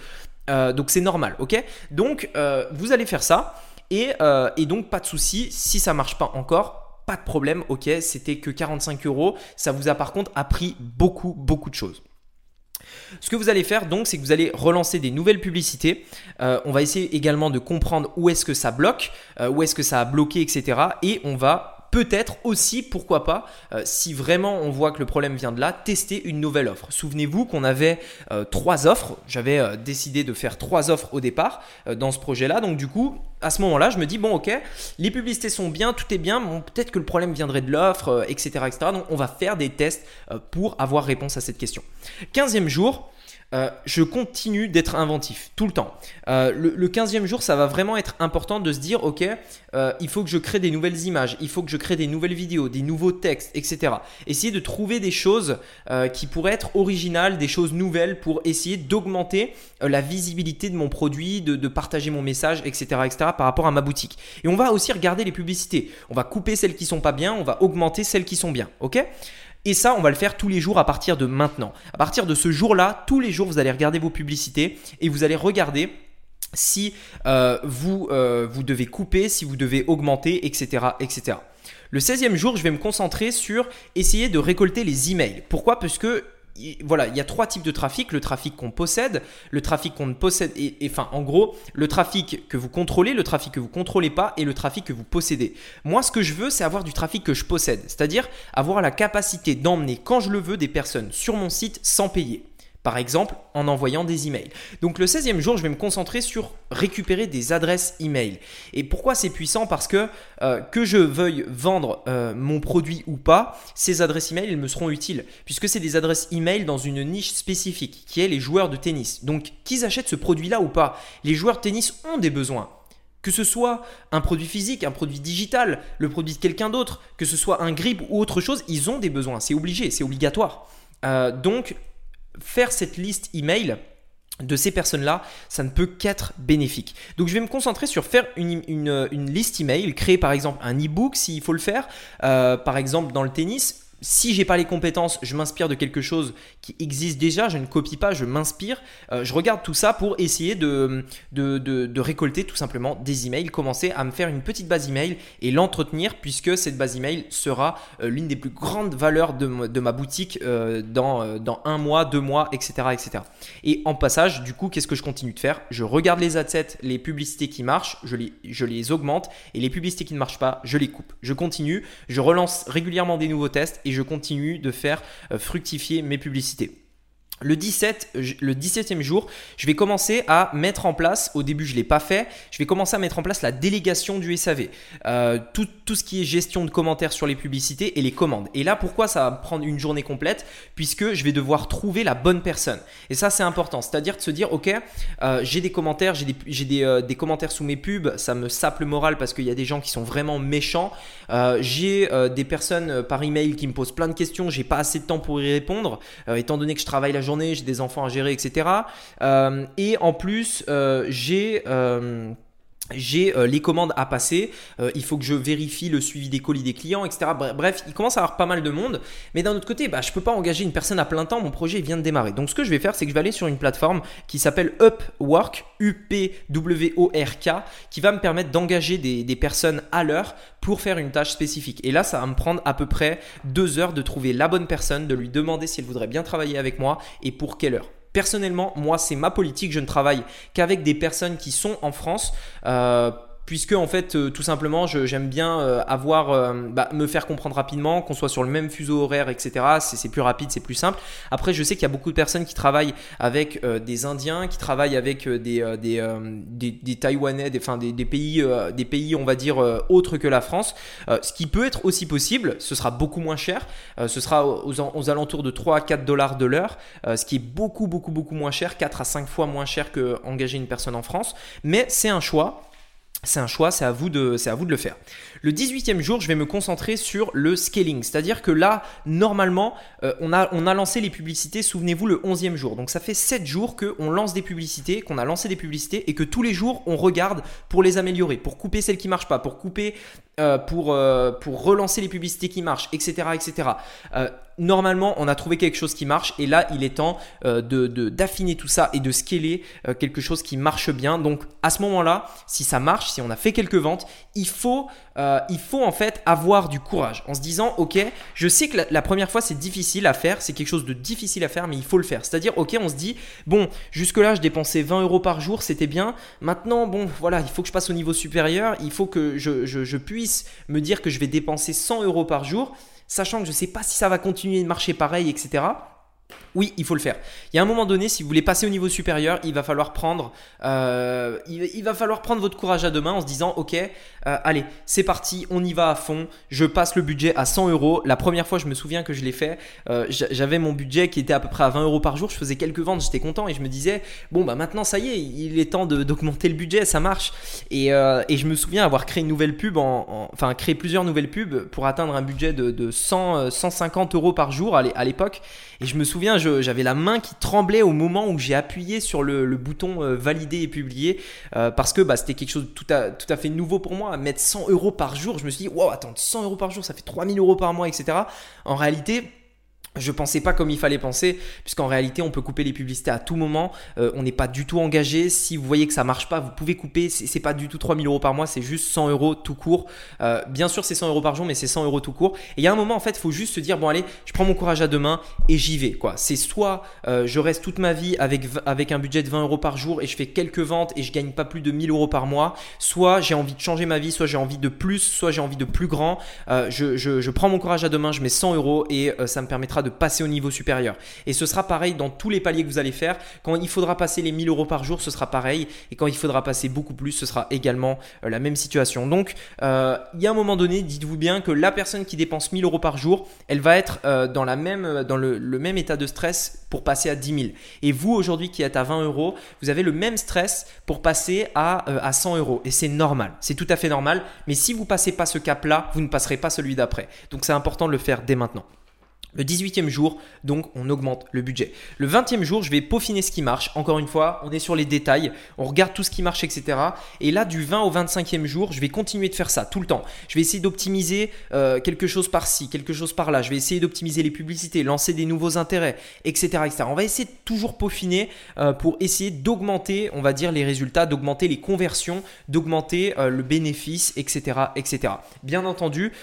Euh, donc c'est normal, ok? Donc euh, vous allez faire ça. Et, et donc pas de souci, si ça marche pas encore, pas de problème, ok, c'était que 45 euros. Ça vous a par contre appris beaucoup, beaucoup de choses. Ce que vous allez faire donc, c'est que vous allez relancer des nouvelles publicités. Euh, on va essayer également de comprendre où est-ce que ça bloque, euh, où est-ce que ça a bloqué, etc. Et on va peut-être aussi, pourquoi pas, euh, si vraiment on voit que le problème vient de là, tester une nouvelle offre. Souvenez-vous qu'on avait trois offres. J'avais décidé de faire trois offres au départ dans ce projet-là. Donc du coup, à ce moment-là, je me dis, bon ok, les publicités sont bien, tout est bien, peut-être que le problème viendrait de l'offre, etc., etc. Donc on va faire des tests pour avoir réponse à cette question. 15e jour, euh, je continue d'être inventif tout le temps. Euh, le, 15e jour, ça va vraiment être important de se dire, ok, euh, il faut que je crée des nouvelles images, il faut que je crée des nouvelles vidéos, des nouveaux textes, etc. Essayer de trouver des choses qui pourraient être originales, des choses nouvelles pour essayer d'augmenter la visibilité de mon produit, de, de, partager mon message, etc., etc. par rapport à ma boutique. Et on va aussi regarder les publicités. On va couper celles qui sont pas bien, on va augmenter celles qui sont bien. Ok? Et ça, on va le faire tous les jours à partir de maintenant. À partir de ce jour-là, tous les jours, vous allez regarder vos publicités et vous allez regarder si euh, vous, euh, vous devez couper, si vous devez augmenter, etc. etc. Le 16e jour, je vais me concentrer sur essayer de récolter les emails. Pourquoi? Parce que voilà, il y a trois types de trafic. Le trafic qu'on possède, le trafic qu'on ne possède, et, enfin, en gros, le trafic que vous contrôlez, le trafic que vous contrôlez pas, et le trafic que vous possédez. Moi, ce que je veux, c'est avoir du trafic que je possède, c'est-à-dire avoir la capacité d'emmener quand je le veux des personnes sur mon site sans payer par exemple en envoyant des emails. Donc le 16e jour, je vais me concentrer sur récupérer des adresses email. Et pourquoi c'est puissant? Parce que euh, que je veuille vendre euh, mon produit ou pas, ces adresses email, elles me seront utiles, puisque c'est des adresses email dans une niche spécifique, qui est les joueurs de tennis. Donc qu'ils achètent ce produit-là ou pas, les joueurs de tennis ont des besoins. Que ce soit un produit physique, un produit digital, le produit de quelqu'un d'autre, que ce soit un grip ou autre chose, ils ont des besoins. C'est obligé, c'est obligatoire. Euh, donc faire cette liste email de ces personnes-là, ça ne peut qu'être bénéfique. Donc je vais me concentrer sur faire une, une, liste email, créer par exemple un e-book s'il faut le faire. Euh, par exemple dans le tennis, si j'ai pas les compétences, je m'inspire de quelque chose qui existe déjà, je ne copie pas, je m'inspire, euh, je regarde tout ça pour essayer de, de, récolter tout simplement des emails, commencer à me faire une petite base email et l'entretenir puisque cette base email sera euh, l'une des plus grandes valeurs de, ma boutique euh, dans, dans un mois, deux mois, etc., etc. Et en passage, du coup, qu'est-ce que je continue de faire? Je regarde les assets, les publicités qui marchent, je les, je les augmente et les publicités qui ne marchent pas, je les coupe. Je continue, je relance régulièrement des nouveaux tests et je continue de faire euh, fructifier mes publicités. Le 17, le 17e jour, je vais commencer à mettre en place, au début je ne l'ai pas fait, je vais commencer à mettre en place la délégation du SAV. Euh, tout, tout, ce qui est gestion de commentaires sur les publicités et les commandes. Et là, pourquoi ça va prendre une journée complète? Puisque je vais devoir trouver la bonne personne. Et ça, c'est important. C'est-à-dire de se dire, ok, euh, j'ai des commentaires, j'ai des, des, euh, des, commentaires sous mes pubs, ça me sape le moral parce qu'il y a des gens qui sont vraiment méchants. j'ai des personnes par email qui me posent plein de questions, j'ai pas assez de temps pour y répondre, étant donné que je travaille la journée, j'ai des enfants à gérer, etc. Euh, et en plus, euh, j'ai euh, j'ai euh, les commandes à passer, euh, il faut que je vérifie le suivi des colis des clients, etc. Bref, il commence à avoir pas mal de monde, mais d'un autre côté, bah, je ne peux pas engager une personne à plein temps, mon projet vient de démarrer. Donc ce que je vais faire, c'est que je vais aller sur une plateforme qui s'appelle Upwork, U-P-W-O-R-K, qui va me permettre d'engager des, des personnes à l'heure pour faire une tâche spécifique. Et là, ça va me prendre à peu près deux heures de trouver la bonne personne, de lui demander si elle voudrait bien travailler avec moi et pour quelle heure. Personnellement, moi, c'est ma politique. Je ne travaille qu'avec des personnes qui sont en France. Euh, puisque en fait euh, tout simplement j'aime bien euh, avoir euh, bah, me faire comprendre rapidement qu'on soit sur le même fuseau horaire etc c'est plus rapide c'est plus simple. Après je sais qu'il y a beaucoup de personnes qui travaillent avec des indiens qui travaillent avec des des, des, taïwanais des, enfin, des, des pays des pays on va dire autres que la France. Ce qui peut être aussi possible ce sera beaucoup moins cher. Ce sera aux, aux, alentours de 3 à 4 dollars de l'heure. Ce qui est beaucoup beaucoup beaucoup moins cher 4 à 5 fois moins cher que engager une personne en France. Mais c'est un choix c'est un choix, c'est à, vous de, à vous de le faire. Le 18e jour, je vais me concentrer sur le scaling. C'est-à-dire que là, normalement, euh, on, a, on a lancé les publicités, souvenez-vous, le 11e jour. Donc ça fait 7 jours qu'on lance des publicités, qu'on a lancé des publicités et que tous les jours, on regarde pour les améliorer, pour couper celles qui ne marchent pas, pour couper, euh, pour, euh, pour relancer les publicités qui marchent, etc. etc normalement, on a trouvé quelque chose qui marche et là, il est temps euh, de, d'affiner tout ça et de scaler quelque chose qui marche bien. Donc, à ce moment-là, si ça marche, si on a fait quelques ventes, il faut, euh, il faut en fait avoir du courage en se disant, ok, je sais que la, première fois c'est difficile à faire, c'est quelque chose de difficile à faire, mais il faut le faire. C'est-à-dire, ok, on se dit, bon, jusque-là, je dépensais 20 euros par jour, c'était bien. Maintenant, bon, voilà, il faut que je passe au niveau supérieur, il faut que je, je puisse me dire que je vais dépenser 100 euros par jour sachant que je sais pas si ça va continuer de marcher pareil, etc. Oui, il faut le faire. Il y a un moment donné, si vous voulez passer au niveau supérieur, il va falloir prendre, euh, votre courage à deux mains en se disant, ok, euh, allez, c'est parti, on y va à fond. Je passe le budget à 100 euros. La première fois, je me souviens que je l'ai fait, euh, j'avais mon budget qui était à peu près à 20 euros par jour. Je faisais quelques ventes, j'étais content et je me disais, bon bah maintenant ça y est, il est temps d'augmenter le budget, ça marche. Et, je me souviens avoir créé une nouvelle pub, enfin créé plusieurs nouvelles pubs pour atteindre un budget de, de 100, 150 euros par jour à l'époque. Et je me souviens, j'avais la main qui tremblait au moment où j'ai appuyé sur le, bouton euh, valider et publier euh, parce que bah, c'était quelque chose de tout à, tout à fait nouveau pour moi. Mettre 100 euros par jour, je me suis dit, wow, attends, 100 euros par jour, ça fait 3000 euros par mois, etc. En réalité, je pensais pas comme il fallait penser, puisqu'en réalité, on peut couper les publicités à tout moment. Euh, on n'est pas du tout engagé. Si vous voyez que ça marche pas, vous pouvez couper. C'est pas du tout 3000 euros par mois, c'est juste 100 euros tout court. Euh, bien sûr, c'est 100 euros par jour, mais c'est 100 euros tout court. Et il y a un moment, en fait, il faut juste se dire bon, allez, je prends mon courage à deux mains et j'y vais. quoi. C'est soit euh, je reste toute ma vie avec, avec un budget de 20 euros par jour et je fais quelques ventes et je gagne pas plus de 1000 euros par mois. Soit j'ai envie de changer ma vie, soit j'ai envie de plus, soit j'ai envie de plus grand. Je, je, je, prends mon courage à deux mains, je mets 100 euros et ça me permettra de passer au niveau supérieur et ce sera pareil dans tous les paliers que vous allez faire. Quand il faudra passer les 1000 euros par jour, ce sera pareil. Et quand il faudra passer beaucoup plus, ce sera également euh, la même situation. Donc, euh, il y a un moment donné, dites-vous bien que la personne qui dépense 1000 euros par jour, elle va être euh, dans, le, même état de stress pour passer à 10 000. Et vous, aujourd'hui, qui êtes à 20 euros, vous avez le même stress pour passer à, à 100 euros. Et c'est normal. C'est tout à fait normal. Mais si vous passez pas ce cap-là, vous ne passerez pas celui d'après. Donc, c'est important de le faire dès maintenant. Le 18e jour, donc, on augmente le budget. Le 20e jour, je vais peaufiner ce qui marche. Encore une fois, on est sur les détails, on regarde tout ce qui marche, etc. Et là, du 20 au 25e jour, je vais continuer de faire ça tout le temps. Je vais essayer d'optimiser euh, quelque chose par-ci, quelque chose par-là. Je vais essayer d'optimiser les publicités, lancer des nouveaux intérêts, etc. On va essayer de toujours peaufiner euh, pour essayer d'augmenter, on va dire, les résultats, d'augmenter les conversions, d'augmenter euh, le bénéfice, etc., etc. Bien entendu,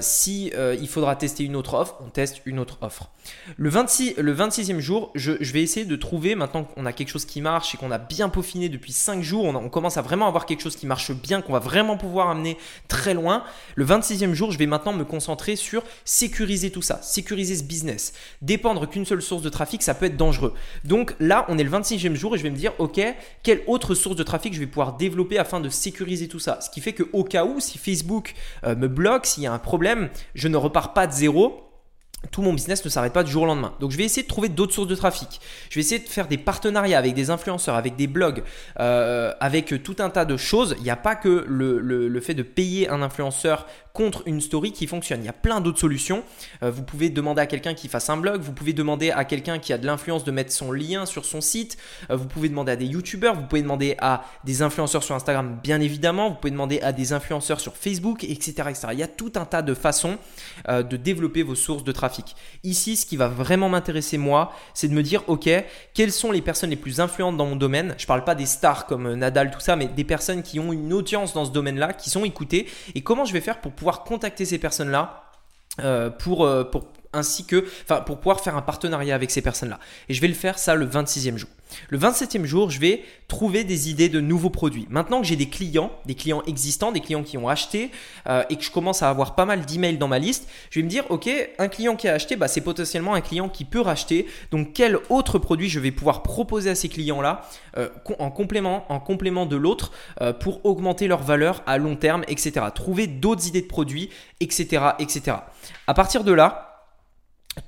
si il faudra tester une autre offre, on teste une autre offre. Le, 26, le 26e jour, je, vais essayer de trouver, maintenant qu'on a quelque chose qui marche et qu'on a bien peaufiné depuis 5 jours, on, commence à vraiment avoir quelque chose qui marche bien, qu'on va vraiment pouvoir amener très loin. Le 26e jour, je vais maintenant me concentrer sur sécuriser tout ça, sécuriser ce business. Dépendre qu'une seule source de trafic, ça peut être dangereux. Donc là, on est le 26e jour et je vais me dire, ok, quelle autre source de trafic je vais pouvoir développer afin de sécuriser tout ça? Ce qui fait que au cas où, si Facebook euh, me bloque, s'il y a un problème, je ne repars pas de zéro tout mon business ne s'arrête pas du jour au lendemain. Donc je vais essayer de trouver d'autres sources de trafic. Je vais essayer de faire des partenariats avec des influenceurs, avec des blogs, euh, avec tout un tas de choses. Il n'y a pas que le, fait de payer un influenceur contre une story qui fonctionne. Il y a plein d'autres solutions. Euh, vous pouvez demander à quelqu'un qui fasse un blog, vous pouvez demander à quelqu'un qui a de l'influence de mettre son lien sur son site, euh, vous pouvez demander à des youtubeurs, vous pouvez demander à des influenceurs sur Instagram bien évidemment, vous pouvez demander à des influenceurs sur Facebook, etc. Il y a tout un tas de façons de développer vos sources de trafic. Ici, ce qui va vraiment m'intéresser moi, c'est de me dire, ok, quelles sont les personnes les plus influentes dans mon domaine? Je parle pas des stars comme Nadal, tout ça, mais des personnes qui ont une audience dans ce domaine-là, qui sont écoutées, et comment je vais faire pour pouvoir contacter ces personnes-là euh, pour, euh, pour ainsi que, pour pouvoir faire un partenariat avec ces personnes-là? Et je vais le faire ça le 26e jour. Le 27e jour, je vais trouver des idées de nouveaux produits. Maintenant que j'ai des clients, des clients existants, des clients qui ont acheté euh, et que je commence à avoir pas mal d'emails dans ma liste, je vais me dire, ok, un client qui a acheté, bah, c'est potentiellement un client qui peut racheter. Donc, quel autre produit je vais pouvoir proposer à ces clients-là euh, en, complément, en complément de l'autre euh, pour augmenter leur valeur à long terme, etc. Trouver d'autres idées de produits, etc., etc. À partir de là,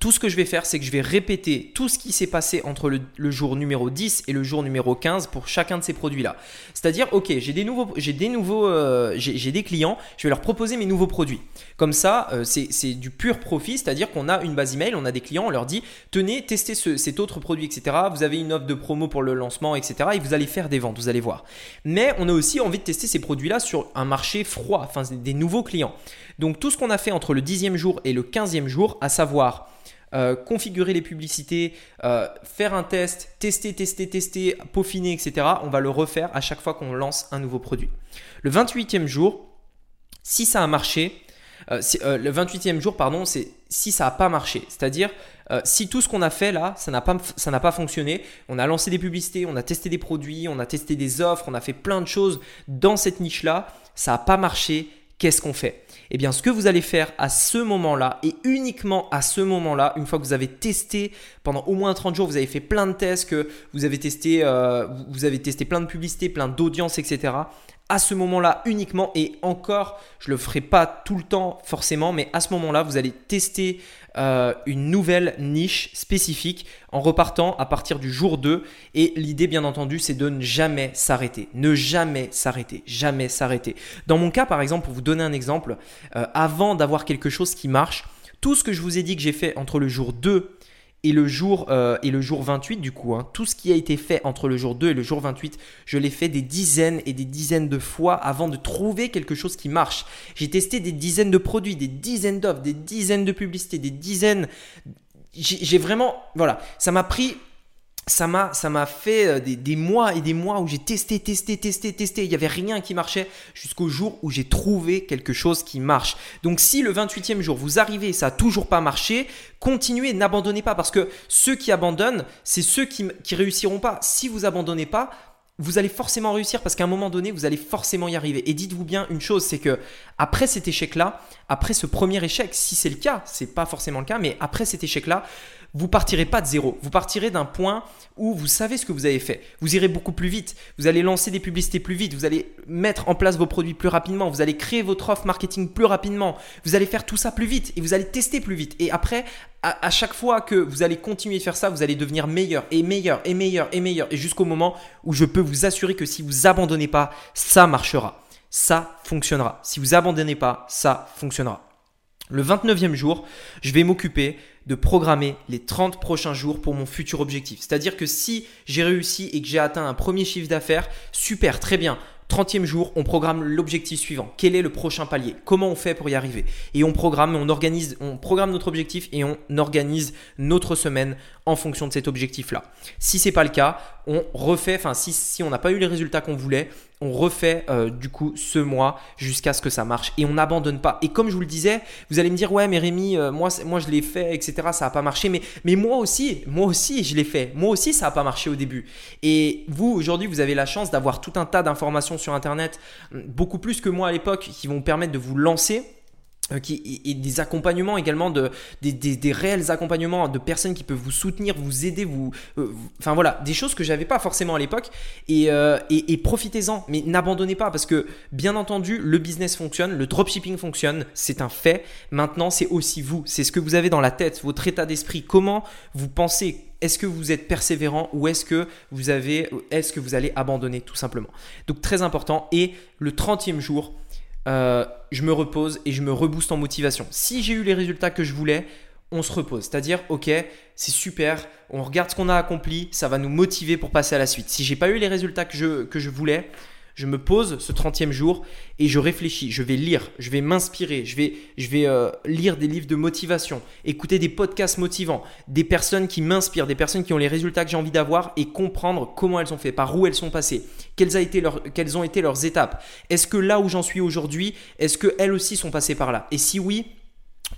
tout ce que je vais faire, c'est que je vais répéter tout ce qui s'est passé entre le, jour numéro 10 et le jour numéro 15 pour chacun de ces produits-là. C'est-à-dire, ok, j'ai des nouveaux, j'ai des nouveaux, euh, j'ai des clients, je vais leur proposer mes nouveaux produits. Comme ça, euh, c'est du pur profit, c'est-à-dire qu'on a une base email, on a des clients, on leur dit, tenez, testez cet autre produit, etc. Vous avez une offre de promo pour le lancement, etc. Et vous allez faire des ventes, vous allez voir. Mais on a aussi envie de tester ces produits-là sur un marché froid, enfin des nouveaux clients. Donc tout ce qu'on a fait entre le 10e jour et le 15e jour, à savoir euh, configurer les publicités, euh, faire un test, tester, tester, tester, peaufiner, etc. On va le refaire à chaque fois qu'on lance un nouveau produit. Le 28e jour, si ça a marché, euh, le 28e jour, pardon, c'est si ça n'a pas marché. C'est-à-dire, si tout ce qu'on a fait là, ça n'a pas, ça n'a pas fonctionné, on a lancé des publicités, on a testé des produits, on a testé des offres, on a fait plein de choses dans cette niche-là, ça n'a pas marché, qu'est-ce qu'on fait? Eh bien, ce que vous allez faire à ce moment-là et uniquement à ce moment-là, une fois que vous avez testé pendant au moins 30 jours, vous avez fait plein de tests, que vous avez testé, euh, vous avez testé plein de publicités, plein d'audiences, etc à ce moment-là uniquement et encore, je le ferai pas tout le temps forcément, mais à ce moment-là, vous allez tester euh, une nouvelle niche spécifique en repartant à partir du jour 2 et l'idée bien entendu, c'est de ne jamais s'arrêter, ne jamais s'arrêter, jamais s'arrêter. Dans mon cas par exemple, pour vous donner un exemple, euh, avant d'avoir quelque chose qui marche, tout ce que je vous ai dit que j'ai fait entre le jour 2 et le jour, euh, et le jour 28 du coup. Hein. tout ce qui a été fait entre le jour 2 et le jour 28, je l'ai fait des dizaines et des dizaines de fois avant de trouver quelque chose qui marche. J'ai testé des dizaines de produits, des dizaines d'offres, des dizaines de publicités, des dizaines... J'ai vraiment... Voilà, ça m'a pris ça m'a ça m'a fait euh, des, mois et des mois où j'ai testé testé testé testé. Il y avait rien qui marchait jusqu'au jour où j'ai trouvé quelque chose qui marche. Donc si le 28e jour vous arrivez et ça a toujours pas marché continuez n'abandonnez pas. Parce que ceux qui abandonnent c'est ceux qui qui réussiront pas. Si vous abandonnez pas vous allez forcément réussir parce qu'à un moment donné, vous allez forcément y arriver. Et dites-vous bien une chose, c'est que après cet échec-là, après ce premier échec, si c'est le cas, c'est pas forcément le cas, mais après cet échec-là, vous partirez pas de zéro. Vous partirez d'un point où vous savez ce que vous avez fait. Vous irez beaucoup plus vite. Vous allez lancer des publicités plus vite. Vous allez mettre en place vos produits plus rapidement. Vous allez créer votre offre marketing plus rapidement. Vous allez faire tout ça plus vite et vous allez tester plus vite. Et après, à, chaque fois que vous allez continuer de faire ça, vous allez devenir meilleur et meilleur et meilleur et meilleur. Et jusqu'au moment où je peux vous assurer que si vous abandonnez pas, ça marchera. Ça fonctionnera. Si vous abandonnez pas, ça fonctionnera. Le 29e jour, je vais m'occuper de programmer les 30 prochains jours pour mon futur objectif. C'est-à-dire que si j'ai réussi et que j'ai atteint un premier chiffre d'affaires, super, très bien. 30e jour, on programme l'objectif suivant. Quel est le prochain palier? Comment on fait pour y arriver? Et on programme, on organise, on programme notre objectif et on organise notre semaine en fonction de cet objectif-là. Si c'est pas le cas, on refait, enfin si, si on n'a pas eu les résultats qu'on voulait, on refait euh, du coup ce mois jusqu'à ce que ça marche et on n'abandonne pas. Et comme je vous le disais, vous allez me dire ouais mais Rémi, euh, moi, moi je l'ai fait, etc. Ça n'a pas marché, mais, mais moi aussi, moi aussi je l'ai fait. Moi aussi ça n'a pas marché au début. Et vous aujourd'hui vous avez la chance d'avoir tout un tas d'informations sur Internet, beaucoup plus que moi à l'époque, qui vont vous permettre de vous lancer qui, et des accompagnements également de des, réels accompagnements de personnes qui peuvent vous soutenir vous aider vous euh, enfin voilà des choses que j'avais pas forcément à l'époque. Et, euh, et profitez-en mais n'abandonnez pas parce que bien entendu le business fonctionne le dropshipping fonctionne c'est un fait. Maintenant c'est aussi vous c'est ce que vous avez dans la tête votre état d'esprit. Comment vous pensez? Est-ce que vous êtes persévérant ou est-ce que vous avez est-ce que vous allez abandonner tout simplement? Donc très important. Et le 30e jour euh, je me repose et je me rebooste en motivation. Si j'ai eu les résultats que je voulais, on se repose. C'est-à-dire, ok, c'est super, on regarde ce qu'on a accompli, ça va nous motiver pour passer à la suite. Si j'ai pas eu les résultats que je, que je voulais, je me pose ce 30e jour et je réfléchis, je vais lire, je vais m'inspirer, je vais, je vais euh, lire des livres de motivation, écouter des podcasts motivants, des personnes qui m'inspirent, des personnes qui ont les résultats que j'ai envie d'avoir et comprendre comment elles ont fait, par où elles sont passées, quelles, quelles ont été leurs étapes. Est-ce que là où j'en suis aujourd'hui, est-ce qu'elles aussi sont passées par là? Et si oui,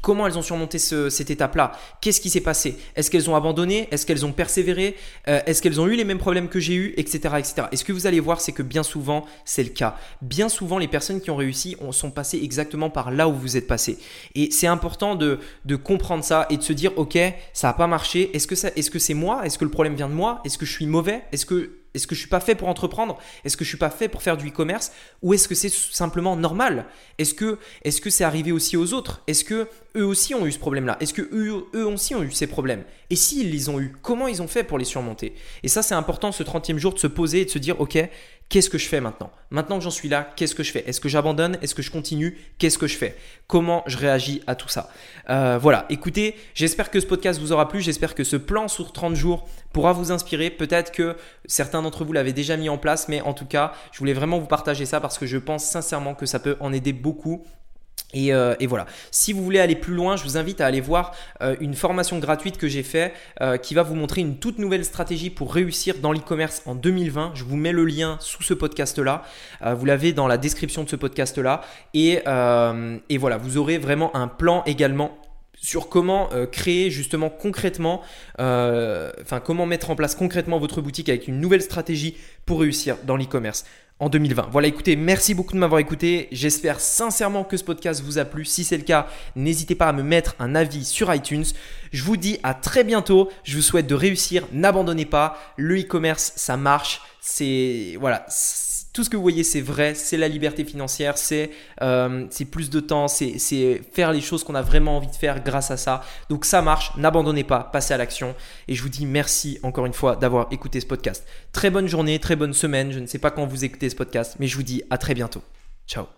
Comment elles ont surmonté cette étape-là? Qu'est-ce qui s'est passé? Est-ce qu'elles ont abandonné? Est-ce qu'elles ont persévéré? Euh, Est-ce qu'elles ont eu les mêmes problèmes que j'ai eu? Etc. etc. Et ce que vous allez voir, c'est que bien souvent, c'est le cas. Bien souvent, les personnes qui ont réussi sont passées exactement par là où vous êtes passé. Et c'est important de, comprendre ça et de se dire, ok, ça n'a pas marché. Est-ce que c'est -ce c'est moi? Est-ce que le problème vient de moi? Est-ce que je suis mauvais? Est-ce que est-ce que je suis pas fait pour entreprendre? Est-ce que je suis pas fait pour faire du e-commerce? Ou est-ce que c'est simplement normal? Est-ce que c'est arrivé aussi aux autres? Est-ce que eux aussi ont eu ce problème-là? Est-ce que eux, eux, aussi ont eu ces problèmes? Et s'ils les ont eu, comment ils ont fait pour les surmonter? Et ça, c'est important ce 30e jour de se poser et de se dire, ok, qu'est-ce que je fais maintenant? Maintenant que j'en suis là, qu'est-ce que je fais? Est-ce que j'abandonne? Est-ce que je continue? Qu'est-ce que je fais? Comment je réagis à tout ça? Euh, Voilà, écoutez, j'espère que ce podcast vous aura plu, j'espère que ce plan sur 30 jours pourra vous inspirer. Peut-être que certains d'entre vous l'avaient déjà mis en place, mais en tout cas, je voulais vraiment vous partager ça parce que je pense sincèrement que ça peut en aider beaucoup euh, et, voilà. Si vous voulez aller plus loin, je vous invite à aller voir euh, une formation gratuite que j'ai fait euh, qui va vous montrer une toute nouvelle stratégie pour réussir dans l'e-commerce en 2020. Je vous mets le lien sous ce podcast-là. vous l'avez dans la description de ce podcast-là. Et, et, voilà, vous aurez vraiment un plan également sur comment créer justement concrètement, enfin comment mettre en place concrètement votre boutique avec une nouvelle stratégie pour réussir dans l'e-commerce en 2020. Voilà, écoutez, merci beaucoup de m'avoir écouté. J'espère sincèrement que ce podcast vous a plu. Si c'est le cas, n'hésitez pas à me mettre un avis sur iTunes. Je vous dis à très bientôt. Je vous souhaite de réussir. N'abandonnez pas. Le e-commerce, ça marche. C'est voilà tout ce que vous voyez, c'est vrai, c'est la liberté financière, euh, c'est plus de temps, c'est faire les choses qu'on a vraiment envie de faire grâce à ça. Donc ça marche, n'abandonnez pas, passez à l'action. Et je vous dis merci encore une fois d'avoir écouté ce podcast. Très bonne journée, très bonne semaine. Je ne sais pas quand vous écoutez ce podcast, mais je vous dis à très bientôt. Ciao